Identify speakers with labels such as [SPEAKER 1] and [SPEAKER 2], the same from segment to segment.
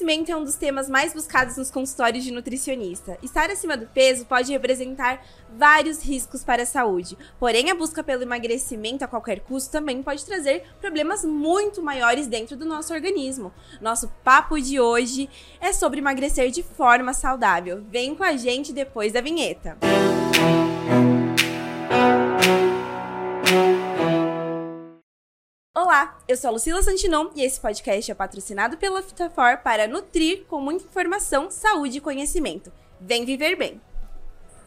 [SPEAKER 1] Emagrecimento é um dos temas mais buscados nos consultórios de nutricionista. Estar acima do peso pode representar vários riscos para a saúde. Porém, a busca pelo emagrecimento a qualquer custo também pode trazer problemas muito maiores dentro do nosso organismo. Nosso papo de hoje é sobre emagrecer de forma saudável. Vem com a gente depois da vinheta. Olá, eu sou a Lucila Santinon e esse podcast é patrocinado pela Fitafor para nutrir com muita informação, saúde e conhecimento. Vem viver bem!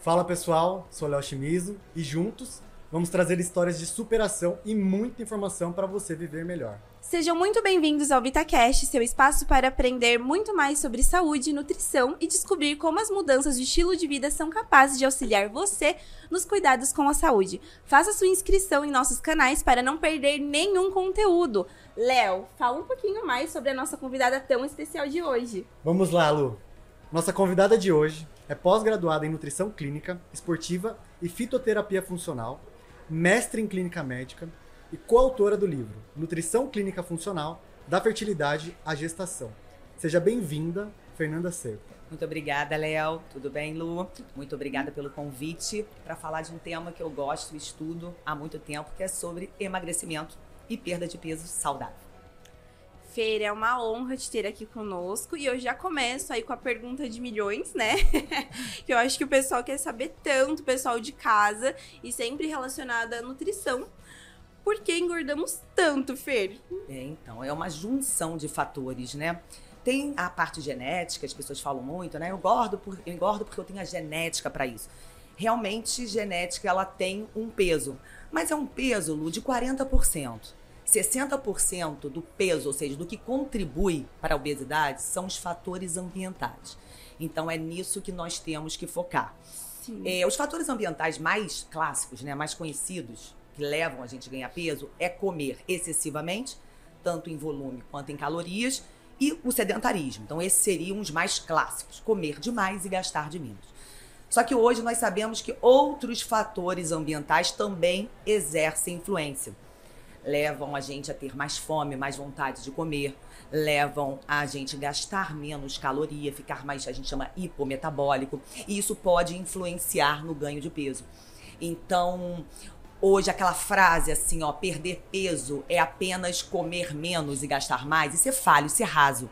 [SPEAKER 2] Fala pessoal, sou Léo Chimizo e juntos vamos trazer histórias de superação e muita informação para você viver melhor.
[SPEAKER 1] Sejam muito bem-vindos ao VitaCast, seu espaço para aprender muito mais sobre saúde, nutrição e descobrir como as mudanças de estilo de vida são capazes de auxiliar você nos cuidados com a saúde. Faça sua inscrição em nossos canais para não perder nenhum conteúdo. Léo, fala um pouquinho mais sobre a nossa convidada tão especial de hoje.
[SPEAKER 2] Vamos lá, Lu. Nossa convidada de hoje é pós-graduada em nutrição clínica, esportiva e fitoterapia funcional, mestre em clínica médica, e coautora do livro Nutrição Clínica Funcional da Fertilidade à Gestação. Seja bem-vinda, Fernanda Cerco.
[SPEAKER 3] Muito obrigada, Léo. Tudo bem, Lu? Muito obrigada pelo convite para falar de um tema que eu gosto e estudo há muito tempo, que é sobre emagrecimento e perda de peso saudável.
[SPEAKER 1] Feira, é uma honra te ter aqui conosco e eu já começo aí com a pergunta de milhões, né? que eu acho que o pessoal quer saber tanto, o pessoal de casa e sempre relacionada à nutrição. Por que engordamos tanto, Fer?
[SPEAKER 3] É, então, é uma junção de fatores, né? Tem a parte genética, as pessoas falam muito, né? Eu engordo, por, eu engordo porque eu tenho a genética para isso. Realmente, genética, ela tem um peso. Mas é um peso, Lu, de 40%. 60% do peso, ou seja, do que contribui para a obesidade, são os fatores ambientais. Então, é nisso que nós temos que focar. É, os fatores ambientais mais clássicos, né, mais conhecidos, que levam a gente a ganhar peso é comer excessivamente, tanto em volume quanto em calorias, e o sedentarismo. Então, esses seriam os mais clássicos: comer demais e gastar de menos. Só que hoje nós sabemos que outros fatores ambientais também exercem influência. Levam a gente a ter mais fome, mais vontade de comer, levam a gente gastar menos caloria, ficar mais, a gente chama hipometabólico, e isso pode influenciar no ganho de peso. Então, hoje aquela frase assim, ó, perder peso é apenas comer menos e gastar mais, isso é falho, isso é raso.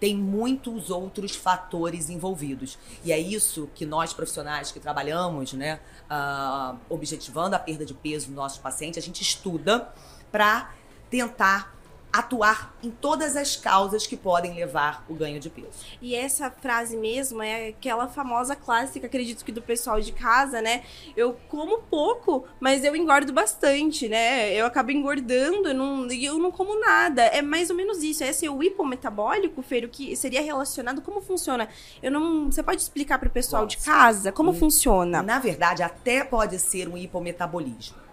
[SPEAKER 3] Tem muitos outros fatores envolvidos. E é isso que nós profissionais que trabalhamos, né, uh, objetivando a perda de peso dos nossos pacientes, a gente estuda para tentar atuar em todas as causas que podem levar o ganho de peso.
[SPEAKER 1] E essa frase mesmo é aquela famosa clássica, acredito que do pessoal de casa, né? Eu como pouco, mas eu engordo bastante, né? Eu acabo engordando, eu não, eu não como nada. É mais ou menos isso. Esse é o hipometabólico, Fer, o que seria relacionado, como funciona? Eu não, você pode explicar para o pessoal de casa como e, funciona?
[SPEAKER 3] Na verdade, até pode ser um hipometabolismo.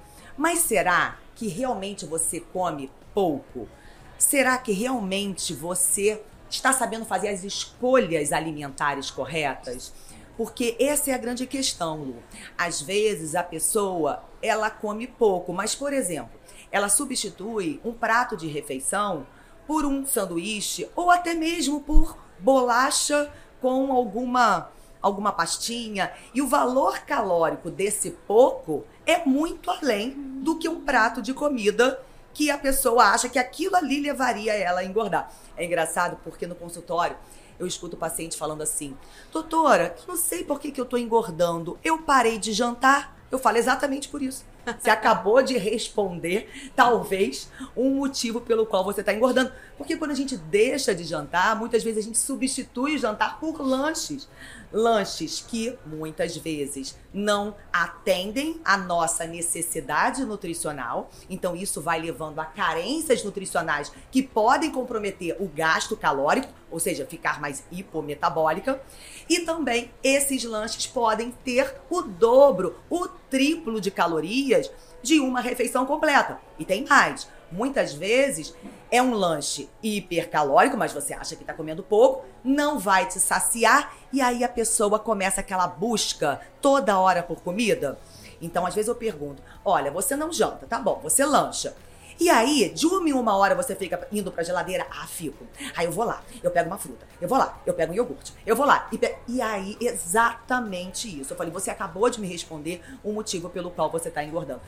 [SPEAKER 3] Mas será que realmente você come pouco? Será que realmente você está sabendo fazer as escolhas alimentares corretas? Porque essa é a grande questão, Lu. Às vezes a pessoa, ela come pouco, mas por exemplo, ela substitui um prato de refeição por um sanduíche ou até mesmo por bolacha com alguma alguma pastinha e o valor calórico desse pouco é muito além do que um prato de comida que a pessoa acha que aquilo ali levaria ela a engordar. É engraçado porque no consultório eu escuto o paciente falando assim: Doutora, não sei por que, que eu tô engordando. Eu parei de jantar. Eu falo exatamente por isso. Você acabou de responder, talvez, um motivo pelo qual você está engordando. Porque quando a gente deixa de jantar, muitas vezes a gente substitui o jantar por lanches lanches que muitas vezes não atendem a nossa necessidade nutricional. Então isso vai levando a carências nutricionais que podem comprometer o gasto calórico, ou seja, ficar mais hipometabólica. E também esses lanches podem ter o dobro, o triplo de calorias de uma refeição completa. E tem mais. Muitas vezes é um lanche hipercalórico, mas você acha que está comendo pouco, não vai te saciar e aí a pessoa começa aquela busca toda hora por comida. Então, às vezes eu pergunto: olha, você não janta, tá bom, você lancha. E aí, de uma em uma hora você fica indo pra geladeira? Ah, fico. Aí eu vou lá, eu pego uma fruta, eu vou lá, eu pego um iogurte, eu vou lá. E, pe... e aí, exatamente isso. Eu falei, você acabou de me responder o motivo pelo qual você tá engordando.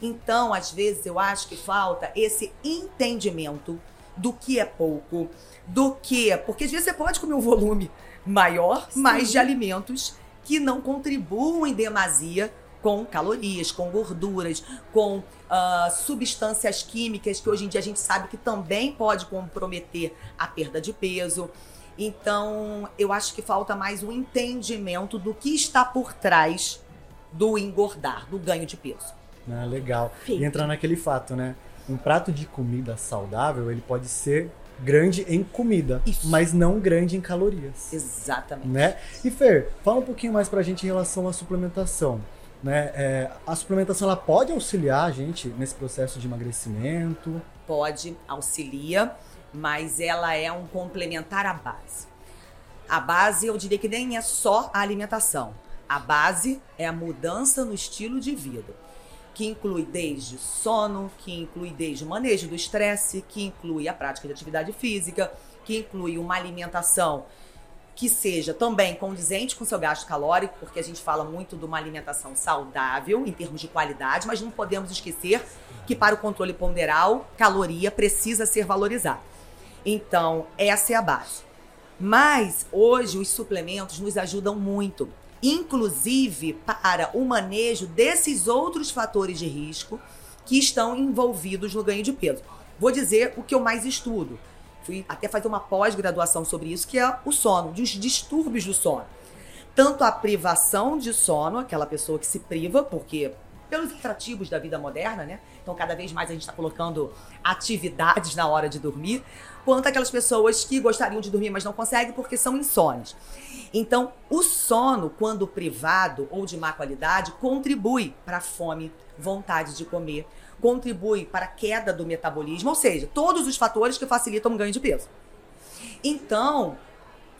[SPEAKER 3] Então, às vezes, eu acho que falta esse entendimento do que é pouco, do que. Porque às vezes você pode comer um volume maior, Sim. mais de alimentos que não contribuem em demasia com calorias, com gorduras, com uh, substâncias químicas que hoje em dia a gente sabe que também pode comprometer a perda de peso. Então, eu acho que falta mais um entendimento do que está por trás do engordar, do ganho de peso.
[SPEAKER 2] Ah, legal. Feito. E entrar naquele fato, né? Um prato de comida saudável, ele pode ser grande em comida, Isso. mas não grande em calorias.
[SPEAKER 3] Exatamente.
[SPEAKER 2] Né? E Fer, fala um pouquinho mais pra gente em relação à suplementação. Né? É, a suplementação ela pode auxiliar a gente nesse processo de emagrecimento?
[SPEAKER 3] Pode, auxilia, mas ela é um complementar à base. A base, eu diria que nem é só a alimentação. A base é a mudança no estilo de vida, que inclui desde sono, que inclui desde o manejo do estresse, que inclui a prática de atividade física, que inclui uma alimentação que seja também condizente com seu gasto calórico, porque a gente fala muito de uma alimentação saudável em termos de qualidade, mas não podemos esquecer que para o controle ponderal, caloria precisa ser valorizada. Então, essa é a base. Mas hoje os suplementos nos ajudam muito, inclusive para o manejo desses outros fatores de risco que estão envolvidos no ganho de peso. Vou dizer o que eu mais estudo fui até fazer uma pós-graduação sobre isso, que é o sono, dos distúrbios do sono. Tanto a privação de sono, aquela pessoa que se priva, porque pelos atrativos da vida moderna, né? Então, cada vez mais a gente está colocando atividades na hora de dormir, quanto aquelas pessoas que gostariam de dormir, mas não conseguem porque são insônios. Então, o sono, quando privado ou de má qualidade, contribui para a fome, vontade de comer, contribui para a queda do metabolismo, ou seja, todos os fatores que facilitam o ganho de peso. Então,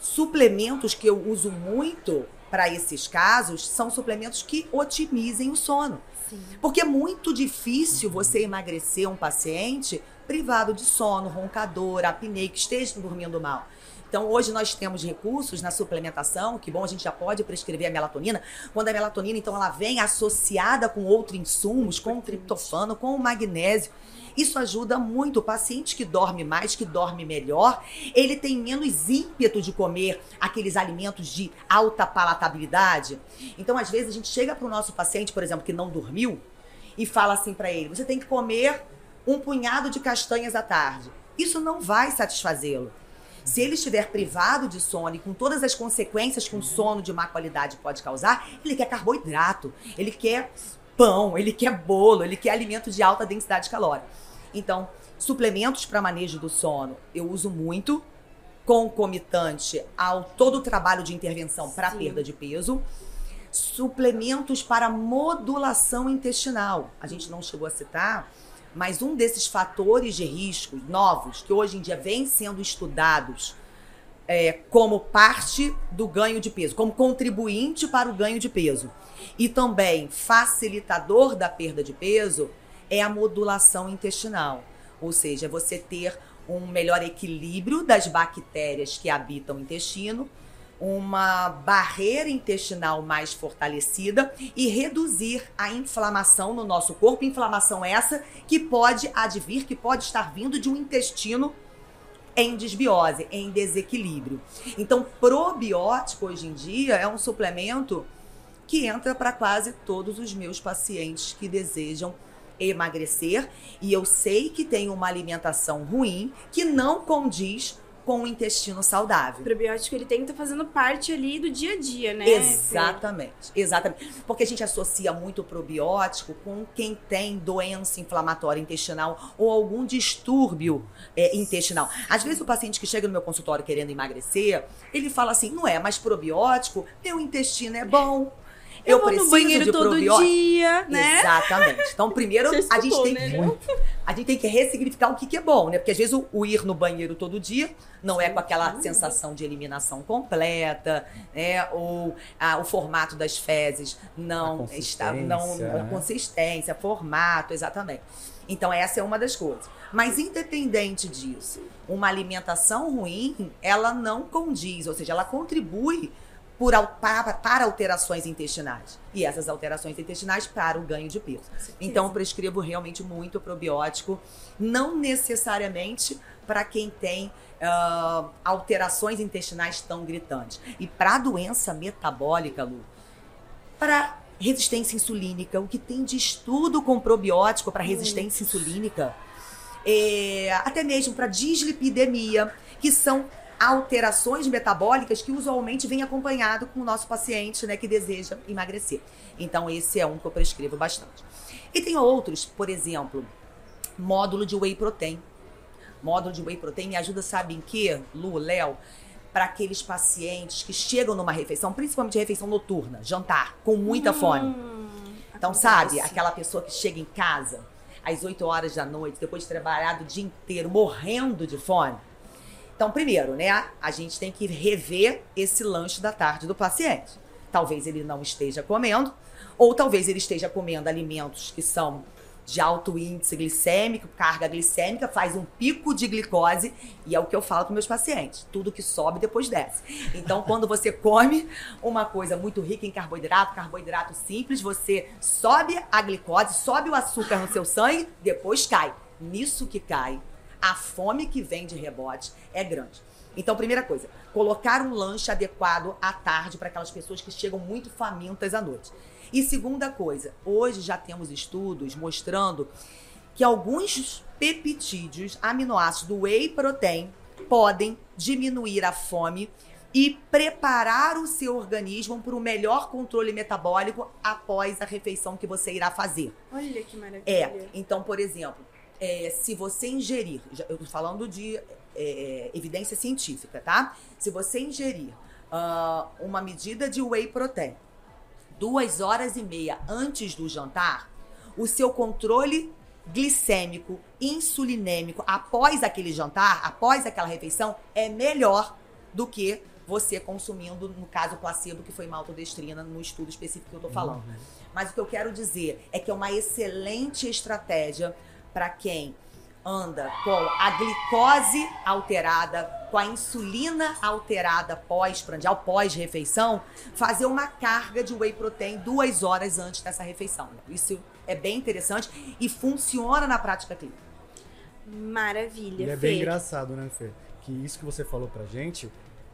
[SPEAKER 3] suplementos que eu uso muito para esses casos são suplementos que otimizem o sono. Sim. Porque é muito difícil você emagrecer um paciente privado de sono, roncador, apneia, que esteja dormindo mal. Então, hoje nós temos recursos na suplementação, que bom, a gente já pode prescrever a melatonina. Quando a melatonina, então, ela vem associada com outros insumos, com o triptofano, com o magnésio. Isso ajuda muito. O paciente que dorme mais, que dorme melhor, ele tem menos ímpeto de comer aqueles alimentos de alta palatabilidade. Então, às vezes, a gente chega para o nosso paciente, por exemplo, que não dormiu, e fala assim para ele: você tem que comer um punhado de castanhas à tarde. Isso não vai satisfazê-lo. Se ele estiver privado de sono e com todas as consequências que um sono de má qualidade pode causar, ele quer carboidrato, ele quer pão, ele quer bolo, ele quer alimento de alta densidade calórica. Então, suplementos para manejo do sono eu uso muito, concomitante ao todo o trabalho de intervenção para perda de peso. Suplementos para modulação intestinal. A gente não chegou a citar, mas um desses fatores de risco novos, que hoje em dia vêm sendo estudados é, como parte do ganho de peso, como contribuinte para o ganho de peso, e também facilitador da perda de peso, é a modulação intestinal. Ou seja, você ter um melhor equilíbrio das bactérias que habitam o intestino uma barreira intestinal mais fortalecida e reduzir a inflamação no nosso corpo. Inflamação essa que pode advir, que pode estar vindo de um intestino em desbiose, em desequilíbrio. Então, probiótico hoje em dia é um suplemento que entra para quase todos os meus pacientes que desejam emagrecer e eu sei que tem uma alimentação ruim que não condiz com o intestino saudável.
[SPEAKER 1] O probiótico ele tem que estar tá fazendo parte ali do dia a dia, né?
[SPEAKER 3] Exatamente, exatamente. Porque a gente associa muito o probiótico com quem tem doença inflamatória intestinal ou algum distúrbio é, intestinal. Às vezes o paciente que chega no meu consultório querendo emagrecer, ele fala assim, não é, mas probiótico, meu intestino é bom, eu, eu vou no banheiro todo
[SPEAKER 1] dia, né?
[SPEAKER 3] Exatamente. Então, primeiro, a gente tem né? muito. a gente tem que ressignificar o que, que é bom, né? Porque às vezes o, o ir no banheiro todo dia não é com aquela sensação de eliminação completa, né? Ou ah, o formato das fezes não está. Não,
[SPEAKER 2] né?
[SPEAKER 3] consistência, formato, exatamente. Então, essa é uma das coisas. Mas, independente disso, uma alimentação ruim, ela não condiz, ou seja, ela contribui por, para, para alterações intestinais. E essas alterações intestinais para o ganho de peso. Então, eu prescrevo realmente muito probiótico, não necessariamente para quem tem ah, alterações intestinais tão gritantes. E para a doença metabólica, Lu, para resistência insulínica, o que tem de estudo com probiótico para resistência insulínica, é, até mesmo para dislipidemia, que são alterações metabólicas que usualmente vem acompanhado com o nosso paciente, né, que deseja emagrecer. Então esse é um que eu prescrevo bastante. E tem outros, por exemplo, módulo de whey protein. Módulo de whey protein me ajuda, sabe em quê, Lu, Léo? Para aqueles pacientes que chegam numa refeição, principalmente refeição noturna, jantar, com muita fome.
[SPEAKER 1] Hum,
[SPEAKER 3] Então,
[SPEAKER 1] acontece.
[SPEAKER 3] sabe, aquela pessoa que chega em casa às 8 horas da noite, depois de trabalhar o dia inteiro, morrendo de fome. Então, primeiro, né, a gente tem que rever esse lanche da tarde do paciente. Talvez ele não esteja comendo, ou talvez ele esteja comendo alimentos que são de alto índice glicêmico, carga glicêmica, faz um pico de glicose, e é o que eu falo para meus pacientes. Tudo que sobe depois desce. Então, quando você come uma coisa muito rica em carboidrato, carboidrato simples, você sobe a glicose, sobe o açúcar no seu sangue, depois cai. Nisso que cai, a fome que vem de rebote é grande. Então, primeira coisa, colocar um lanche adequado à tarde para aquelas pessoas que chegam muito famintas à noite. E segunda coisa, hoje já temos estudos mostrando que alguns peptídeos, aminoácidos do whey protein, podem diminuir a fome e preparar o seu organismo para o melhor controle metabólico após a refeição que você irá fazer.
[SPEAKER 1] Olha que maravilha.
[SPEAKER 3] É, então, por exemplo, é, se você ingerir, eu tô falando de é, evidência científica, tá? Se você ingerir ah, uma medida de whey protein duas horas e meia antes do jantar, o seu controle glicêmico, insulinêmico após aquele jantar, após aquela refeição, é melhor do que você consumindo, no caso, placebo, que foi maltodestrina, no estudo específico que eu tô falando. Mas o que eu quero dizer é que é uma excelente estratégia para quem anda com a glicose alterada, com a insulina alterada pós-prandial, pós-refeição, fazer uma carga de whey protein duas horas antes dessa refeição. Isso é bem interessante e funciona na prática clínica.
[SPEAKER 1] Maravilha,
[SPEAKER 2] E é
[SPEAKER 1] Fê.
[SPEAKER 2] bem engraçado, né, Fê? Que isso que você falou pra gente,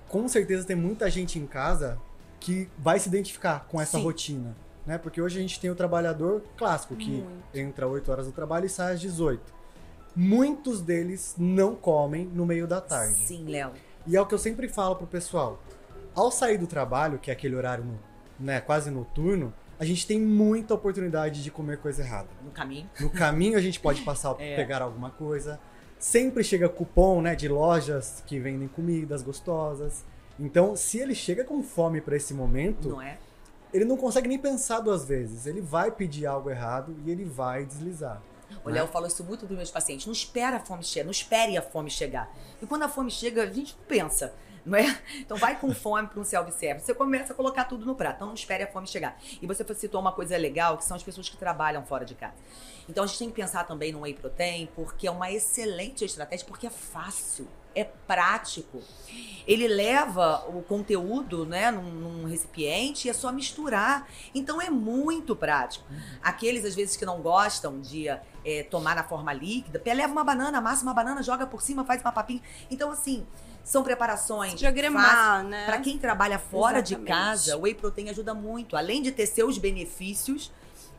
[SPEAKER 2] com certeza tem muita gente em casa que vai se identificar com essa
[SPEAKER 3] Sim.
[SPEAKER 2] rotina. Né? Porque hoje a gente tem o trabalhador clássico, que
[SPEAKER 1] Muito.
[SPEAKER 2] entra 8 horas no trabalho e sai às 18. Muitos deles não comem no meio da tarde.
[SPEAKER 3] Sim, Léo.
[SPEAKER 2] E é o que eu sempre falo pro pessoal. Ao sair do trabalho, que é aquele horário né, quase noturno, a gente tem muita oportunidade de comer coisa errada.
[SPEAKER 3] No caminho.
[SPEAKER 2] No caminho a gente pode passar,
[SPEAKER 3] É.
[SPEAKER 2] pegar alguma coisa. Sempre chega cupom, né, de lojas que vendem comidas gostosas. Então, se ele chega com fome para esse momento,
[SPEAKER 3] Não é?
[SPEAKER 2] Ele não consegue nem pensar duas vezes. Ele vai pedir algo errado e ele vai deslizar.
[SPEAKER 3] O Léo falou isso muito dos meus pacientes. Não espera a fome chegar, não espere a fome chegar. E quando a fome chega, a gente pensa, não é? Então vai com fome para um self-service. Você começa a colocar tudo no prato. Então não espere a fome chegar. E você citou uma coisa legal, que são as pessoas que trabalham fora de casa. Então a gente tem que pensar também no whey protein, porque é uma excelente estratégia, porque é fácil, é prático. Ele leva o conteúdo, né, num, num recipiente e é só misturar. Então é muito prático. Aqueles, às vezes, que não gostam de é, tomar na forma líquida, leva uma banana, amassa uma banana, joga por cima, faz uma papinha. Então, assim, são preparações.
[SPEAKER 1] Diagramar, né?
[SPEAKER 3] Para quem trabalha fora de
[SPEAKER 1] Exatamente.
[SPEAKER 3] casa, o whey protein ajuda muito. Além de ter seus benefícios,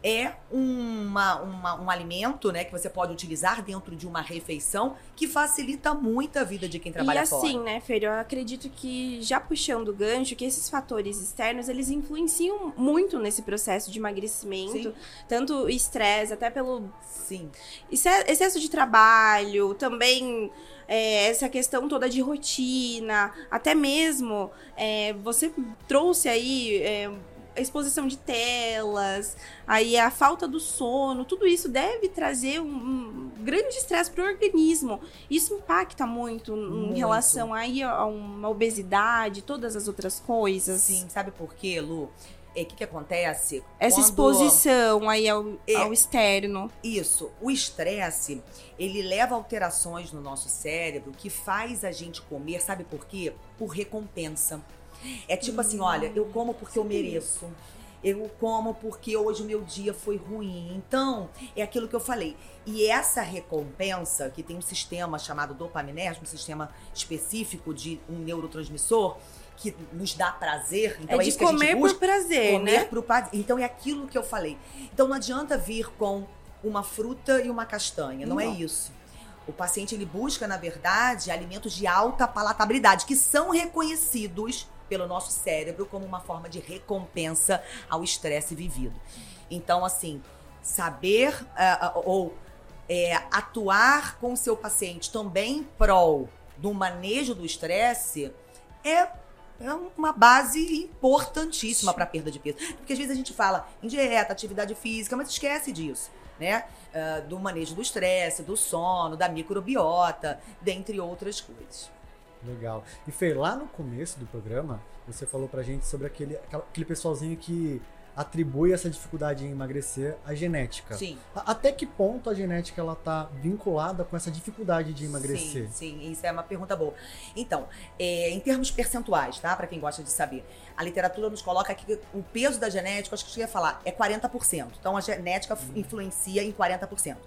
[SPEAKER 3] é uma, uma- um alimento, né, que você pode utilizar dentro de uma refeição que facilita muito a vida de quem trabalha
[SPEAKER 1] e assim,
[SPEAKER 3] fora.
[SPEAKER 1] né, Fer, eu acredito que já puxando o gancho, que esses fatores externos, eles influenciam muito nesse processo de emagrecimento.
[SPEAKER 3] Sim.
[SPEAKER 1] Tanto o estresse, até pelo
[SPEAKER 3] Sim.
[SPEAKER 1] Exce- excesso de trabalho, também é, essa questão toda de rotina, até mesmo é, você trouxe aí é, a exposição de telas, aí a falta do sono, tudo isso deve trazer um, um grande estresse para o organismo. Isso impacta muito, muito, em relação aí a uma obesidade, todas as outras coisas.
[SPEAKER 3] Sim, sabe por quê, Lu? o é, que, que acontece?
[SPEAKER 1] Essa Quando... exposição aí ao, é, ao externo.
[SPEAKER 3] Isso. O estresse, ele leva alterações no nosso cérebro que faz a gente comer, sabe por quê? Por recompensa. É tipo assim, olha, eu como porque eu mereço. Eu como porque hoje o meu dia foi ruim. Então, é aquilo que eu falei. E essa recompensa, que tem um sistema chamado dopaminérgico, um sistema específico de um neurotransmissor, que nos dá prazer. Então
[SPEAKER 1] é,
[SPEAKER 3] é
[SPEAKER 1] de comer por prazer,
[SPEAKER 3] comer
[SPEAKER 1] né?
[SPEAKER 3] Por prazer. Então é aquilo que eu falei. Então não adianta vir com uma fruta e uma castanha, não, é não. é isso. O paciente ele busca, na verdade, alimentos de alta palatabilidade, que são reconhecidos pelo nosso cérebro como uma forma de recompensa ao estresse vivido. Então, assim, saber uh, ou é, atuar com o seu paciente também em prol do manejo do estresse é é uma base importantíssima para perda de peso. Porque às vezes a gente fala em dieta, atividade física, mas esquece disso, né? Uh, do manejo do estresse, do sono, da microbiota, dentre outras coisas.
[SPEAKER 2] Legal. E Fê, lá no começo do programa, você falou pra gente sobre aquele, aquele pessoalzinho que atribui essa dificuldade em emagrecer à genética.
[SPEAKER 3] Sim.
[SPEAKER 2] Até que ponto a genética ela tá vinculada com essa dificuldade de emagrecer?
[SPEAKER 3] Sim, sim, isso é uma pergunta boa. Então, é, em termos percentuais, tá? Para quem gosta de saber, a literatura nos coloca que o peso da genética, acho que eu ia falar, é 40%. Então a genética hum. influencia em 40%.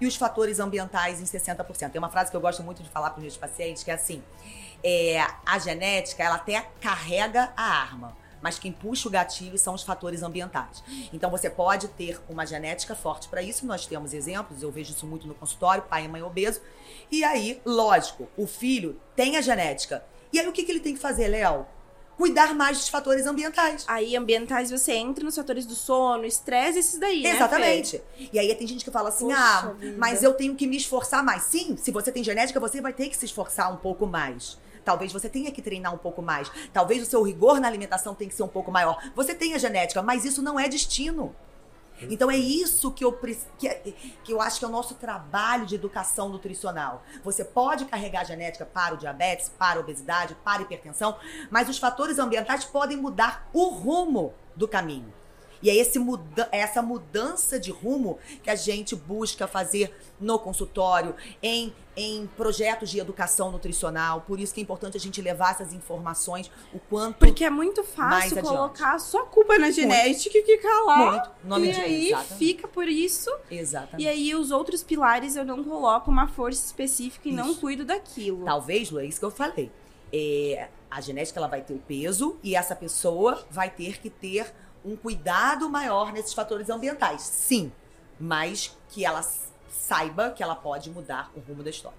[SPEAKER 3] E os fatores ambientais em 60%. Tem uma frase que eu gosto muito de falar para os meus pacientes que é assim: é, a genética ela até carrega a arma mas quem puxa o gatilho são os fatores ambientais. Então você pode ter uma genética forte para isso, nós temos exemplos, eu vejo isso muito no consultório, pai e mãe obeso. E aí, lógico, o filho tem a genética. E aí o que, que ele tem que fazer, Léo? Cuidar mais dos fatores ambientais.
[SPEAKER 1] Aí, ambientais, você entra nos fatores do sono, estresse, esses daí,
[SPEAKER 3] né, Exatamente. E aí tem gente que fala assim, Poxa ah, vida. mas eu tenho que me esforçar mais. Sim, se você tem genética, você vai ter que se esforçar um pouco mais. Talvez você tenha que treinar um pouco mais. Talvez o seu rigor na alimentação tenha que ser um pouco maior. Você tem a genética, mas isso não é destino. Então é isso que eu, que, que eu acho que é o nosso trabalho de educação nutricional. Você pode carregar genética para o diabetes, para a obesidade, para a hipertensão, mas os fatores ambientais podem mudar o rumo do caminho. E é esse muda é essa mudança de rumo que a gente busca fazer no consultório, em, em projetos de educação nutricional. Por isso que é importante a gente levar essas informações o quanto
[SPEAKER 1] Porque é muito fácil colocar a sua culpa na genética muito. e ficar lá. Muito. Nome e de... aí Exatamente. fica por isso.
[SPEAKER 3] Exatamente.
[SPEAKER 1] E aí os outros pilares eu não coloco uma força específica e isso. não cuido daquilo.
[SPEAKER 3] Talvez, Lu, é isso que eu falei. É, a genética ela vai ter o peso e essa pessoa vai ter que ter um cuidado maior nesses fatores ambientais. Sim, mas que ela saiba que ela pode mudar o rumo da história.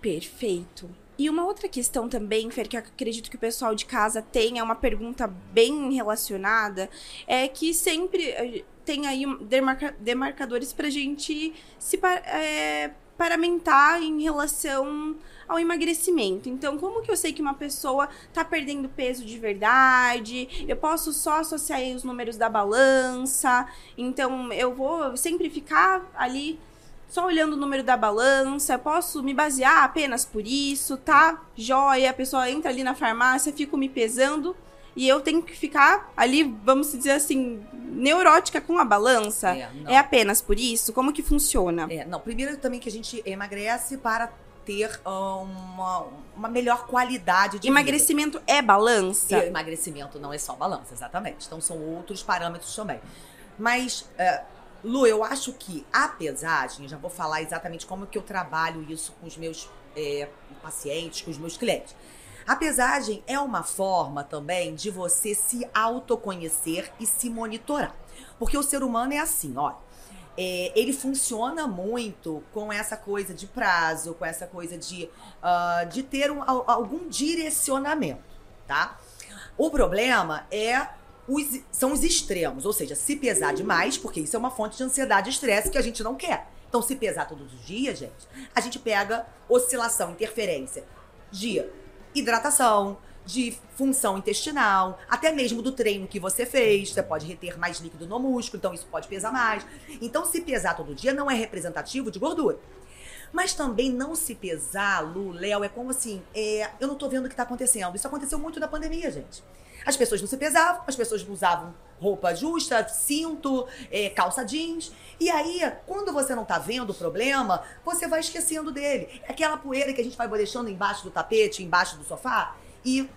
[SPEAKER 1] Perfeito. E uma outra questão também, Fer, que eu acredito que o pessoal de casa tenha uma pergunta bem relacionada, é que sempre eh, tem aí demarca demarcadores pra gente se é, paramentar em relação ao emagrecimento. Então, como que eu sei que uma pessoa tá perdendo peso de verdade? Eu posso só associar os números da balança. Então, eu vou sempre ficar ali só olhando o número da balança, eu posso me basear apenas por isso, tá? Joia, a pessoa entra ali na farmácia, fico me pesando e eu tenho que ficar ali, vamos dizer assim, neurótica com a balança. É, é apenas por isso? Como que funciona?
[SPEAKER 3] É, não, primeiro também que a gente emagrece para ter uma, uma melhor qualidade de
[SPEAKER 1] Emagrecimento vida. é balança?
[SPEAKER 3] E emagrecimento não é só balança, exatamente. Então são outros parâmetros também. Mas, uh, Lu, eu acho que a pesagem, já vou falar exatamente como que eu trabalho isso com os meus é, pacientes, com os meus clientes. A pesagem é uma forma também de você se autoconhecer e se monitorar. Porque o ser humano é assim, olha é, ele funciona muito com essa coisa de prazo, com essa coisa de, uh, de ter um, algum direcionamento, tá? O problema é os, são os extremos, ou seja, se pesar demais, porque isso é uma fonte de ansiedade e estresse que a gente não quer. Então, se pesar todos os dias, gente, a gente pega oscilação, interferência de hidratação, de função intestinal, até mesmo do treino que você fez. Você pode reter mais líquido no músculo, então isso pode pesar mais. Então, se pesar todo dia não é representativo de gordura. Mas também não se pesar, Lu, Léo, é como assim, é, eu não tô vendo o que tá acontecendo. Isso aconteceu muito na pandemia, gente. As pessoas não se pesavam, as pessoas usavam roupa justa, cinto, é, calça jeans. E aí, quando você não tá vendo o problema, você vai esquecendo dele. É aquela poeira que a gente vai deixando embaixo do tapete, embaixo do sofá, e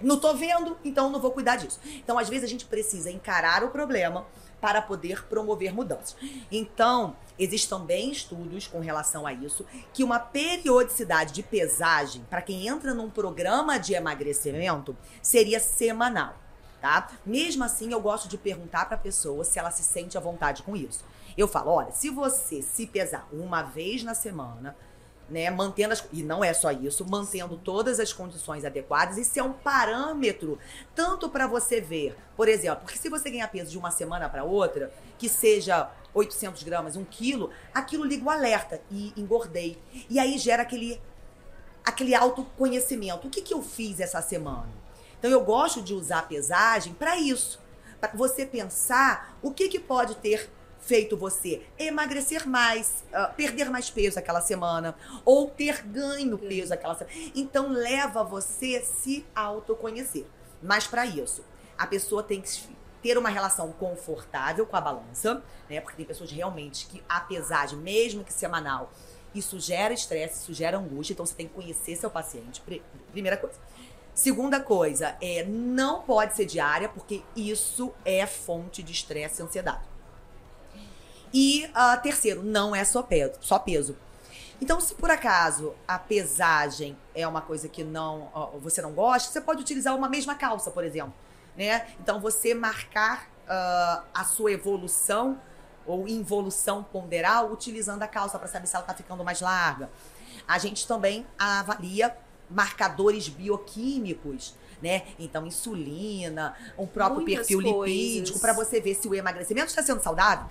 [SPEAKER 3] não tô vendo, então não vou cuidar disso. Então, às vezes, a gente precisa encarar o problema para poder promover mudanças. Então, existem também estudos com relação a isso, que uma periodicidade de pesagem para quem entra num programa de emagrecimento seria semanal, tá? Mesmo assim, eu gosto de perguntar para a pessoa se ela se sente à vontade com isso. Eu falo, olha, se você se pesar uma vez na semana, né, mantendo as, e não é só isso, mantendo todas as condições adequadas, isso é um parâmetro tanto para você ver, por exemplo, porque se você ganhar peso de uma semana para outra, que seja 800 gramas, um quilo, aquilo liga o alerta e engordei. E aí gera aquele, aquele autoconhecimento. O que, que eu fiz essa semana? Então eu gosto de usar a pesagem para isso. Para você pensar o que, que pode ter feito você emagrecer mais, uh, perder mais peso aquela semana, ou ter ganho peso aquela semana. Então leva você a se autoconhecer. Mas para isso, a pessoa tem que ter uma relação confortável com a balança, né? Porque tem pessoas realmente que a pesagem, mesmo que semanal, isso gera estresse, isso gera angústia, então você tem que conhecer seu paciente. Primeira coisa. Segunda coisa, é não pode ser diária, porque isso é fonte de estresse e ansiedade. E uh, terceiro, não é só peso, só peso. Então, se por acaso a pesagem é uma coisa que não uh, você não gosta, você pode utilizar uma mesma calça, por exemplo. Né? Então, você marcar uh, a sua evolução ou involução ponderal utilizando a calça para saber se ela está ficando mais larga. A gente também avalia marcadores bioquímicos né? Então, insulina, um próprio Muitas perfil coisas. lipídico, para você ver se o emagrecimento está sendo saudável,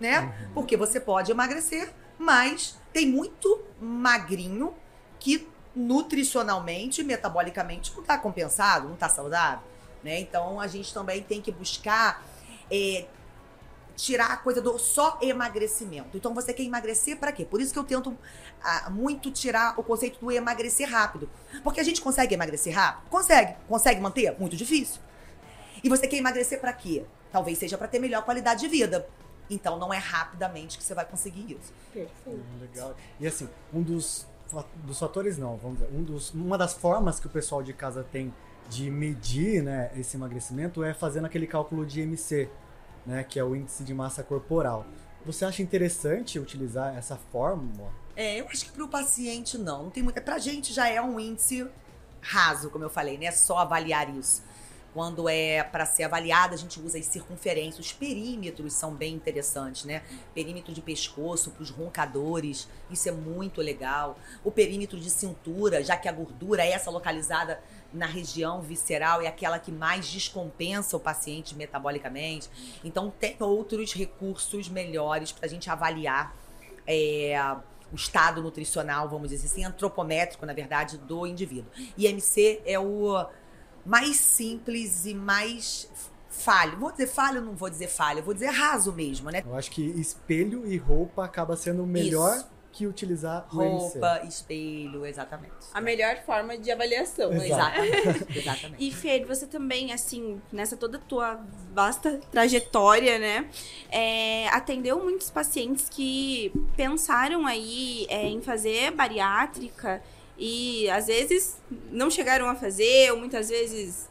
[SPEAKER 3] né? Uhum. Porque você pode emagrecer, mas tem muito magrinho que nutricionalmente, metabolicamente, não está compensado, não está saudável, né? Então, a gente também tem que buscar é, tirar a coisa do só emagrecimento. Então você quer emagrecer para quê? Por isso que eu tento ah, muito tirar o conceito do emagrecer rápido. Porque a gente consegue emagrecer rápido? Consegue. Consegue manter? Muito difícil. E você quer emagrecer para quê? Talvez seja para ter melhor qualidade de vida. Então não é rapidamente que você vai conseguir isso.
[SPEAKER 2] Perfeito. Hum, legal. E assim, um dos, dos fatores não, vamos dizer, um dos, uma das formas que o pessoal de casa tem de medir né, esse emagrecimento é fazendo aquele cálculo de MC, né, que é o índice de massa corporal. Você acha interessante utilizar essa fórmula?
[SPEAKER 3] É, eu acho que para o paciente não, não tem muito. Para a gente já é um índice raso, como eu falei, né? Só avaliar isso. Quando é para ser avaliada, a gente usa as circunferências. Os perímetros são bem interessantes, né? Perímetro de pescoço para os roncadores, isso é muito legal. O perímetro de cintura, já que a gordura é essa localizada na região visceral é aquela que mais descompensa o paciente metabolicamente. Então, tem outros recursos melhores para a gente avaliar é, o estado nutricional, vamos dizer assim, antropométrico, na verdade, do indivíduo. IMC é o mais simples e mais falho. Vou dizer falho, não vou dizer falho, vou dizer raso mesmo, né?
[SPEAKER 2] Eu acho que espelho e roupa acaba sendo o melhor Isso que utilizar
[SPEAKER 3] roupa, espelho, exatamente.
[SPEAKER 1] A melhor forma de avaliação,
[SPEAKER 3] né? exatamente. exatamente.
[SPEAKER 1] E Fer, você também, assim, nessa toda tua vasta trajetória, né, é, atendeu muitos pacientes que pensaram aí é, em fazer bariátrica e às vezes não chegaram a fazer, ou muitas vezes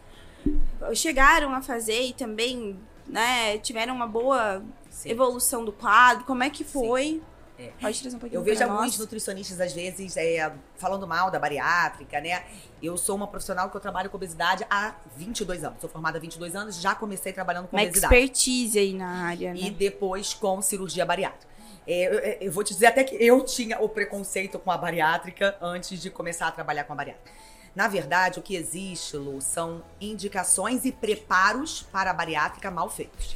[SPEAKER 1] chegaram a fazer e também, né, tiveram uma boa Sim. evolução do quadro. Como é que foi? Sim.
[SPEAKER 3] É. Pode trazer um pouquinho Eu vejo alguns nutricionistas, às vezes, é, falando mal da bariátrica, né? Eu sou uma profissional que eu trabalho com obesidade há 22 anos. Sou formada há 22 anos, já comecei trabalhando com
[SPEAKER 1] uma
[SPEAKER 3] obesidade.
[SPEAKER 1] expertise aí na área, né?
[SPEAKER 3] E depois com cirurgia bariátrica. É, eu, é, eu, vou te dizer até que eu tinha o preconceito com a bariátrica antes de começar a trabalhar com a bariátrica. Na verdade, o que existe, Lu, são indicações e preparos para a bariátrica mal feitos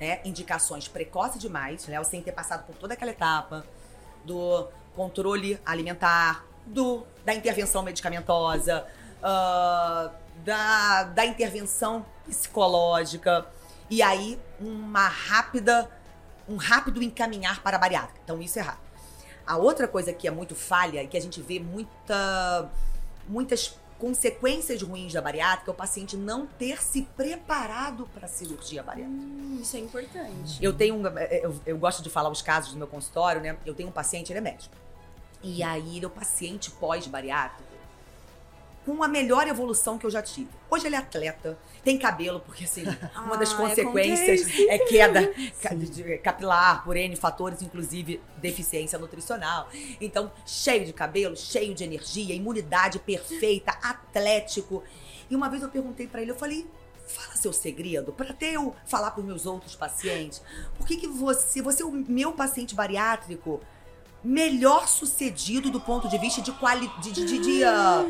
[SPEAKER 3] né, indicações precoces demais, né, sem ter passado por toda aquela etapa do controle alimentar, do da intervenção medicamentosa, uh, da, da intervenção psicológica e aí uma rápida, um rápido encaminhar para a bariátrica. Então isso é rápido. A outra coisa que é muito falha e que a gente vê muita, muitas consequências ruins da bariátrica é o paciente não ter se preparado para a cirurgia bariátrica.
[SPEAKER 1] Hum, isso é importante.
[SPEAKER 3] Eu tenho um, eu, eu gosto de falar os casos do meu consultório, né? Eu tenho um paciente, ele é médico. E aí ele é o paciente pós-bariátrico com a melhor evolução que eu já tive. Hoje ele é atleta, tem cabelo, porque assim, uma das
[SPEAKER 1] Ah,
[SPEAKER 3] consequências é queda capilar por N fatores, inclusive deficiência nutricional. Então, cheio de cabelo, cheio de energia, imunidade perfeita, atlético. E uma vez eu perguntei pra ele, eu falei, fala seu segredo, pra até eu falar pros meus outros pacientes. Por que que você, você é o meu paciente bariátrico melhor sucedido do ponto de vista de quali, de, de, de, de, ah,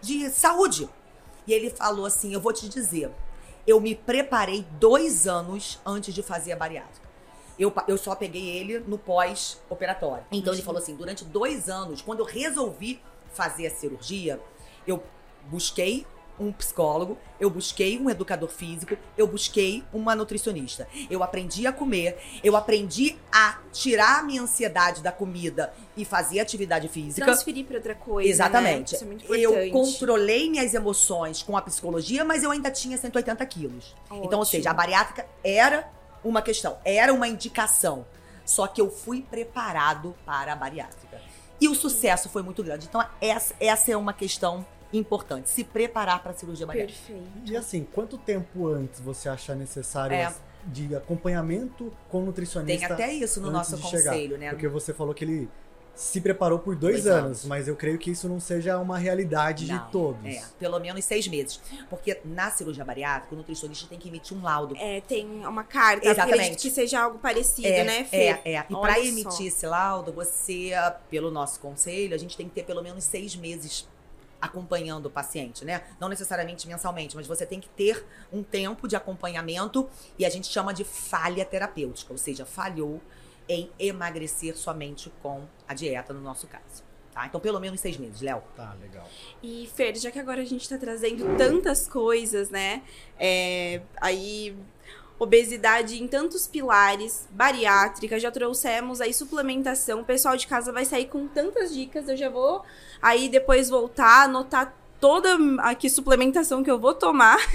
[SPEAKER 3] de saúde? E ele falou assim, eu vou te dizer, eu me preparei dois anos antes de fazer a bariátrica. Eu, eu só peguei ele no pós-operatório. Então ele falou assim: durante dois anos, quando eu resolvi fazer a cirurgia, eu busquei um psicólogo, eu busquei um educador físico, eu busquei uma nutricionista. Eu aprendi a comer, eu aprendi a tirar a minha ansiedade da comida e fazer atividade física.
[SPEAKER 1] Transferir para outra coisa.
[SPEAKER 3] Exatamente.
[SPEAKER 1] Né? Isso é muito importante.
[SPEAKER 3] eu controlei minhas emoções com a psicologia, mas eu ainda tinha 180 quilos. Então, ou
[SPEAKER 1] Ótimo.
[SPEAKER 3] seja, a bariátrica era uma questão, era uma indicação. Só que eu fui preparado para a bariátrica. E o sucesso foi muito grande. Então, essa, essa é uma questão importante. Se preparar para a cirurgia bariátrica.
[SPEAKER 1] Perfeito.
[SPEAKER 2] E assim, quanto tempo antes você acha necessário
[SPEAKER 3] É.
[SPEAKER 2] de acompanhamento com nutricionista?
[SPEAKER 3] Tem até isso no nosso
[SPEAKER 2] de chegar?
[SPEAKER 3] conselho, né?
[SPEAKER 2] Porque você falou que ele se preparou por dois,
[SPEAKER 3] Dois
[SPEAKER 2] anos,
[SPEAKER 3] anos.
[SPEAKER 2] mas eu creio que isso não seja uma realidade
[SPEAKER 3] Não,
[SPEAKER 2] de todos.
[SPEAKER 3] É, pelo menos seis meses. Porque na cirurgia bariátrica, o nutricionista tem que emitir um laudo.
[SPEAKER 1] É, tem uma carta.
[SPEAKER 3] Exatamente.
[SPEAKER 1] Acredito que seja algo parecido,
[SPEAKER 3] É,
[SPEAKER 1] né, Fê?
[SPEAKER 3] É, é. E para emitir esse laudo, você, pelo nosso conselho, a gente tem que ter pelo menos seis meses acompanhando o paciente, né? Não necessariamente mensalmente, mas você tem que ter um tempo de acompanhamento e a gente chama de falha terapêutica, ou seja, falhou em emagrecer somente com a dieta, no nosso caso. Tá? Então, pelo menos seis meses, Léo.
[SPEAKER 2] Tá, legal.
[SPEAKER 1] E, Fer, já que agora a gente tá trazendo tantas coisas, né? É, aí, obesidade em tantos pilares, bariátrica, já trouxemos aí suplementação. O pessoal de casa vai sair com tantas dicas. Eu já vou aí depois voltar, anotar toda aqui suplementação que eu vou tomar.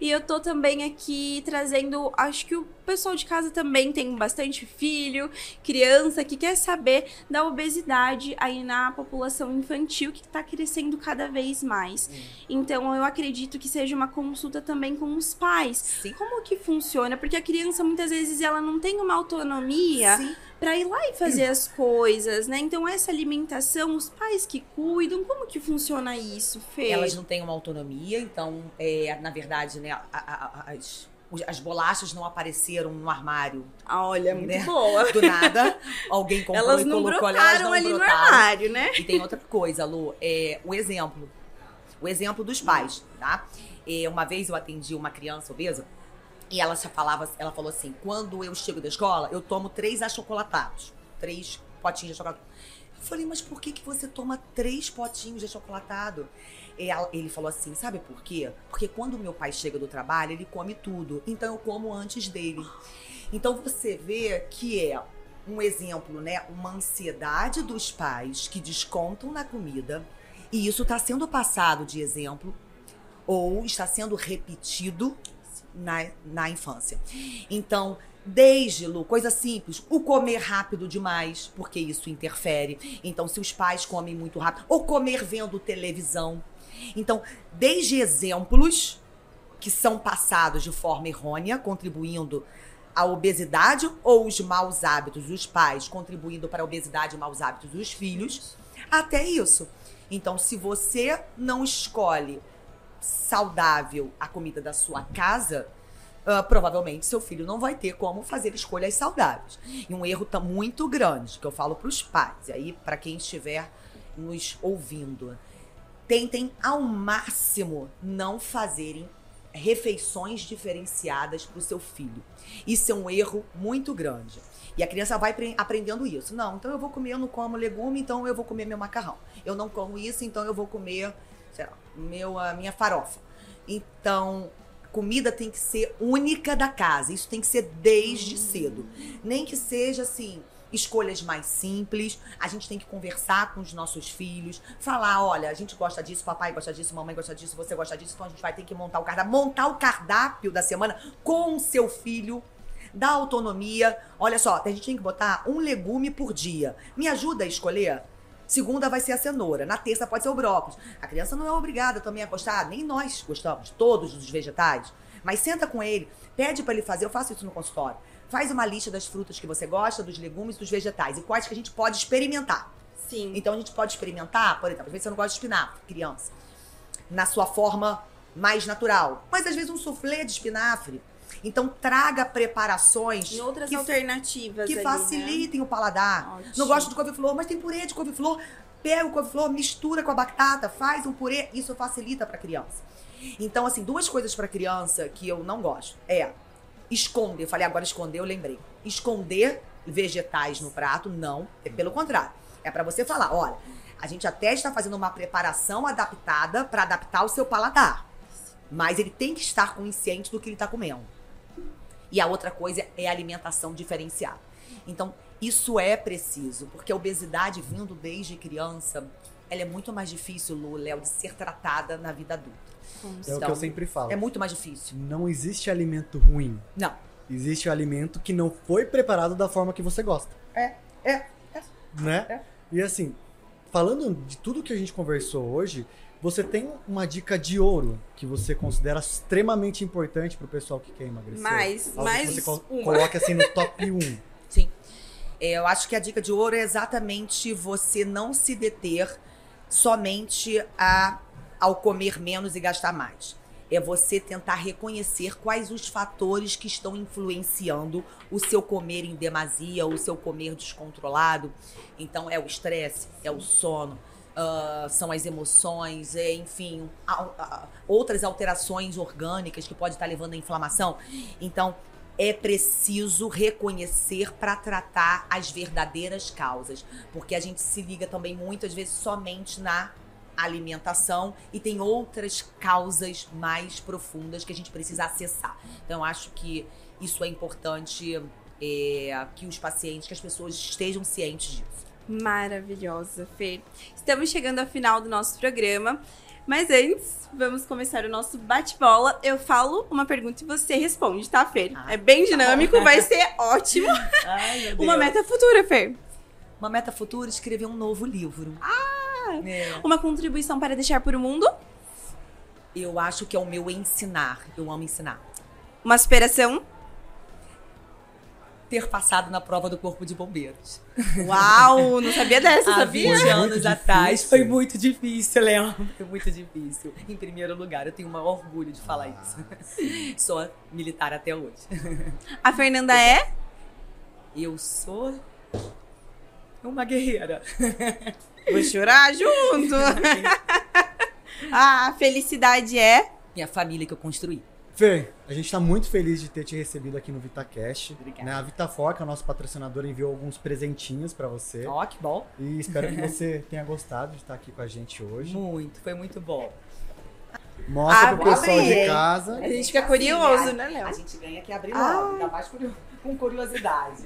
[SPEAKER 1] E eu tô também aqui trazendo, acho que o pessoal de casa também tem bastante filho, criança que quer saber da obesidade aí na população infantil que tá crescendo cada vez mais. Então eu acredito que seja uma consulta também com os pais.
[SPEAKER 3] Sim.
[SPEAKER 1] Como que funciona? Porque a criança muitas vezes ela não tem uma autonomia
[SPEAKER 3] Sim.
[SPEAKER 1] Pra ir lá e fazer as coisas, né? Então essa alimentação, os pais que cuidam, como que funciona isso, Fê?
[SPEAKER 3] Elas não têm uma autonomia, então, é, na verdade, né, a- a- a- as, as bolachas não apareceram no armário
[SPEAKER 1] Ah, Olha, muito
[SPEAKER 3] Né?
[SPEAKER 1] boa.
[SPEAKER 3] do nada. Alguém comprou
[SPEAKER 1] Elas
[SPEAKER 3] e
[SPEAKER 1] não
[SPEAKER 3] colocou elas não
[SPEAKER 1] ali no
[SPEAKER 3] brotaram.
[SPEAKER 1] armário, né?
[SPEAKER 3] E tem outra coisa, Lu, é o exemplo. O exemplo dos pais, tá? É, uma vez eu atendi uma criança obesa e ela já falava, ela falou assim: quando eu chego da escola, eu tomo três achocolatados. Três potinhos de achocolatado. Eu falei, mas por que, que você toma três potinhos de achocolatado? Ela- ele falou assim: sabe por quê? Porque quando meu pai chega do trabalho, ele come tudo. Então eu como antes dele. Então você vê que é um exemplo, né? Uma ansiedade dos pais que descontam na comida. E isso está sendo passado de exemplo ou está sendo repetido na, na infância. Então, desde, Lu, coisa simples, o comer rápido demais, porque isso interfere. Então, se os pais comem muito rápido, ou comer vendo televisão. Então, desde exemplos que são passados de forma errônea, contribuindo à obesidade ou os maus hábitos dos pais, contribuindo para a obesidade e maus hábitos dos filhos, até isso. Então, se você não escolhe saudável a comida da sua casa, ah, provavelmente seu filho não vai ter como fazer escolhas saudáveis. E um erro tá muito grande que eu falo para os pais, e aí para quem estiver nos ouvindo, tentem ao máximo não fazerem refeições diferenciadas para o seu filho. Isso é um erro muito grande. E a criança vai pre- aprendendo isso. Não, então eu vou comer, eu não como legume, então eu vou comer meu macarrão. Eu não como isso, então eu vou comer, sei lá, meu, a minha farofa. Então, comida tem que ser única da casa. Isso tem que ser desde cedo. Nem que seja assim, escolhas mais simples. A gente tem que conversar com os nossos filhos, falar, olha, a gente gosta disso, papai gosta disso, mamãe gosta disso, você gosta disso, então a gente vai ter que montar o cardápio, montar o cardápio da semana com o seu filho. Dá autonomia. Olha só, a gente tem que botar um legume por dia. Me ajuda a escolher? Segunda vai ser a cenoura. Na terça pode ser o brócolis. A criança não é obrigada também a gostar, nem nós gostamos, todos os vegetais. Mas senta com ele, pede para ele fazer. Eu faço isso no consultório. Faz uma lista das frutas que você gosta, dos legumes, dos vegetais e quais que a gente pode experimentar.
[SPEAKER 1] Sim.
[SPEAKER 3] Então a gente pode experimentar, por exemplo, às vezes você não gosta de espinafre, criança, na sua forma mais natural. Mas às vezes um soufflé de espinafre. Então traga preparações
[SPEAKER 1] Em outras
[SPEAKER 3] que
[SPEAKER 1] alternativas
[SPEAKER 3] que
[SPEAKER 1] ali,
[SPEAKER 3] facilitem o paladar.
[SPEAKER 1] Ótimo.
[SPEAKER 3] Não gosto de couve-flor, mas tem purê de couve-flor. Pega o couve-flor, mistura com a batata, faz um purê, isso facilita para criança. Então, assim, duas coisas para criança que eu não gosto é esconder. Eu falei agora esconder, eu lembrei. Esconder vegetais no prato, não. É pelo contrário. É para você falar, olha, a gente até está fazendo uma preparação adaptada para adaptar o seu paladar. Mas ele tem que estar consciente do que ele está comendo. E a outra coisa é a alimentação diferenciada. Então, isso é preciso, porque a obesidade vindo desde criança, ela é muito mais difícil, Lu, Léo, de ser tratada na vida adulta.
[SPEAKER 1] Como
[SPEAKER 2] É o que
[SPEAKER 3] Então,
[SPEAKER 2] eu sempre falo.
[SPEAKER 3] É muito mais difícil.
[SPEAKER 2] Não existe alimento ruim.
[SPEAKER 3] Não.
[SPEAKER 2] Existe o alimento que não foi preparado da forma que você gosta.
[SPEAKER 3] É, é.
[SPEAKER 2] né?
[SPEAKER 3] É.
[SPEAKER 2] E assim, falando de tudo que a gente conversou hoje, você tem uma dica de ouro que você considera extremamente importante pro pessoal que quer emagrecer?
[SPEAKER 1] Mais,
[SPEAKER 2] Algo
[SPEAKER 1] mais
[SPEAKER 2] que você co-
[SPEAKER 1] uma.
[SPEAKER 2] coloca assim no top 1.
[SPEAKER 3] Sim. É, eu acho que a dica de ouro é exatamente você não se deter somente a, ao comer menos e gastar mais. É você tentar reconhecer quais os fatores que estão influenciando o seu comer em demasia, o seu comer descontrolado. Então, é o estresse, é o sono, ah, são as emoções, é, enfim, outras alterações orgânicas que pode estar levando à inflamação. Então, é preciso reconhecer para tratar as verdadeiras causas, porque a gente se liga também muitas vezes somente na alimentação e tem outras causas mais profundas que a gente precisa acessar. Então, acho que isso é importante é, que os pacientes, que as pessoas estejam cientes disso.
[SPEAKER 1] Maravilhosa, Fer. Estamos chegando ao final do nosso programa. Mas antes, vamos começar o nosso bate-bola. Eu falo uma pergunta e você responde, tá, Fer?
[SPEAKER 3] Ah,
[SPEAKER 1] é bem
[SPEAKER 3] tá
[SPEAKER 1] dinâmico,
[SPEAKER 3] bom.
[SPEAKER 1] vai ser ótimo.
[SPEAKER 3] Ai,
[SPEAKER 1] Uma meta futura, Fer.
[SPEAKER 3] Uma meta futura, escrever um novo livro. Ah!
[SPEAKER 1] Uma contribuição para deixar para o mundo.
[SPEAKER 3] Eu acho que é o meu ensinar. Eu amo ensinar.
[SPEAKER 1] Uma superação.
[SPEAKER 3] Ter passado na prova do Corpo de Bombeiros.
[SPEAKER 1] Uau, não sabia dessa,
[SPEAKER 3] Há
[SPEAKER 1] sabia?
[SPEAKER 3] 20
[SPEAKER 2] Foi
[SPEAKER 3] anos
[SPEAKER 2] muito
[SPEAKER 3] atrás.
[SPEAKER 2] difícil.
[SPEAKER 3] Foi muito difícil, Léo. Foi muito difícil. Em primeiro lugar, eu tenho um orgulho de falar isso. Sou militar até hoje.
[SPEAKER 1] A Fernanda é
[SPEAKER 3] Eu sou uma guerreira.
[SPEAKER 1] Vou chorar junto. a felicidade é.
[SPEAKER 3] Minha família que eu construí.
[SPEAKER 2] Fer, a gente tá muito feliz de ter te recebido aqui no VitaCast.
[SPEAKER 3] Obrigada.
[SPEAKER 2] Né? A Vitafor, que é a nossa patrocinadora, enviou alguns presentinhos pra você.
[SPEAKER 3] Ó, que bom.
[SPEAKER 2] E espero que você tenha gostado de estar aqui com a gente hoje.
[SPEAKER 3] Muito, foi muito bom.
[SPEAKER 2] Mostra
[SPEAKER 1] Ah,
[SPEAKER 2] pro
[SPEAKER 1] vou
[SPEAKER 2] pessoal de casa.
[SPEAKER 1] A gente fica curioso, né, Léo?
[SPEAKER 3] A gente ganha que abrir
[SPEAKER 1] Ah.
[SPEAKER 3] logo, ainda mais com curiosidade.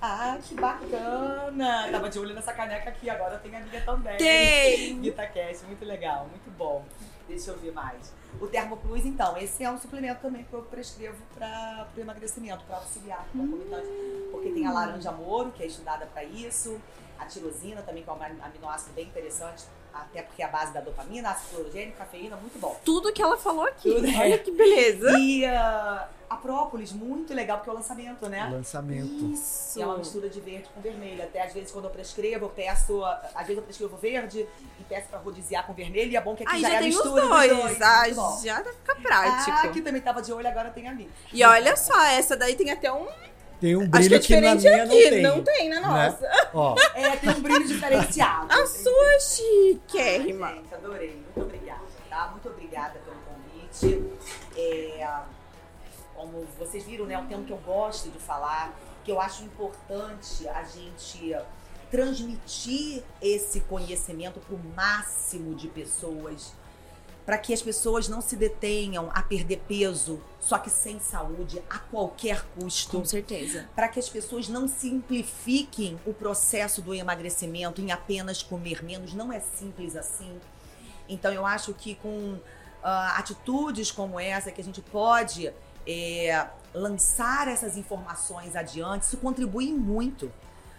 [SPEAKER 3] Ah, que bacana! Tava de olho nessa caneca aqui, agora tenho a minha também.
[SPEAKER 1] Tem!
[SPEAKER 3] VitaCast, muito legal, muito bom. Deixa eu ver mais. O Termo Plus, então, esse é um suplemento também que eu prescrevo para o emagrecimento, para auxiliar concomitante. Porque tem a laranja moro, que é estudada para isso, a tirosina também, que é um aminoácido bem interessante, até porque é a base da dopamina, ácido clorogênico, cafeína, muito bom.
[SPEAKER 1] Tudo que ela falou aqui.
[SPEAKER 3] Tudo.
[SPEAKER 1] Olha que beleza.
[SPEAKER 3] E ah, a própolis, muito legal, porque é o lançamento, né?
[SPEAKER 2] Lançamento.
[SPEAKER 1] Isso.
[SPEAKER 3] E é uma mistura de verde com vermelho. Até às vezes quando eu prescrevo, eu peço. Às vezes eu prescrevo verde e peço pra rodiciar com vermelho. E é bom que aqui
[SPEAKER 1] Aí
[SPEAKER 3] já,
[SPEAKER 1] já,
[SPEAKER 3] é a
[SPEAKER 1] tem os
[SPEAKER 3] mistura
[SPEAKER 1] dois.
[SPEAKER 3] dos dois.
[SPEAKER 1] Ah, já fica prático.
[SPEAKER 3] Ah, aqui também tava de olho, agora tem a minha.
[SPEAKER 1] E olha só, essa daí tem até um.
[SPEAKER 2] Tem um
[SPEAKER 1] Acho
[SPEAKER 2] brilho
[SPEAKER 1] que é
[SPEAKER 2] que, na
[SPEAKER 1] diferente
[SPEAKER 2] minha
[SPEAKER 1] aqui.
[SPEAKER 2] não tem.
[SPEAKER 1] Não tem na nossa.
[SPEAKER 2] Ó,
[SPEAKER 3] É, tem um brilho diferenciado.
[SPEAKER 1] A sua
[SPEAKER 3] Ai,
[SPEAKER 1] chiquérrima.
[SPEAKER 3] gente, adorei. Muito obrigada, tá? Muito obrigada pelo convite. É, como vocês viram, né, é um tema que eu gosto de falar, que eu acho importante a gente transmitir esse conhecimento para o máximo de pessoas. Para que as pessoas não se detenham a perder peso, só que sem saúde, a qualquer custo.
[SPEAKER 1] Com certeza.
[SPEAKER 3] Para que as pessoas não simplifiquem o processo do emagrecimento em apenas comer menos. Não é simples assim. Então, eu acho que com uh, atitudes como essa, que a gente pode é, lançar essas informações adiante, isso contribui muito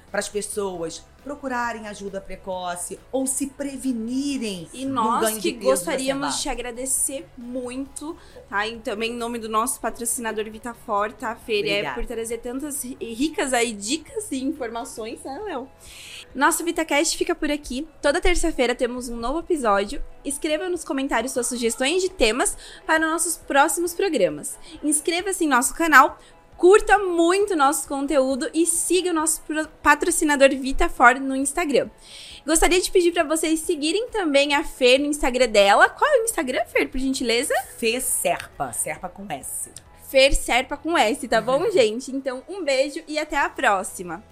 [SPEAKER 3] para as pessoas procurarem ajuda precoce ou se prevenirem
[SPEAKER 1] E nós que gostaríamos de te agradecer muito, tá? E também em nome do nosso patrocinador Vitafor, tá, Fer? É por trazer tantas ri- ricas aí dicas e informações, né, Léo? Nosso VitaCast fica por aqui. Toda terça-feira temos um novo episódio. Escreva nos comentários suas sugestões de temas para nossos próximos programas. Inscreva-se em nosso canal, curta muito nosso conteúdo e siga o nosso patrocinador VitaFor no Instagram. Gostaria de pedir para vocês seguirem também a Fer no Instagram dela. Qual é o Instagram, Fer, por gentileza?
[SPEAKER 3] Fê Serpa, Serpa com S.
[SPEAKER 1] Fer Serpa com S, tá bom, gente? Então, um beijo e até a próxima.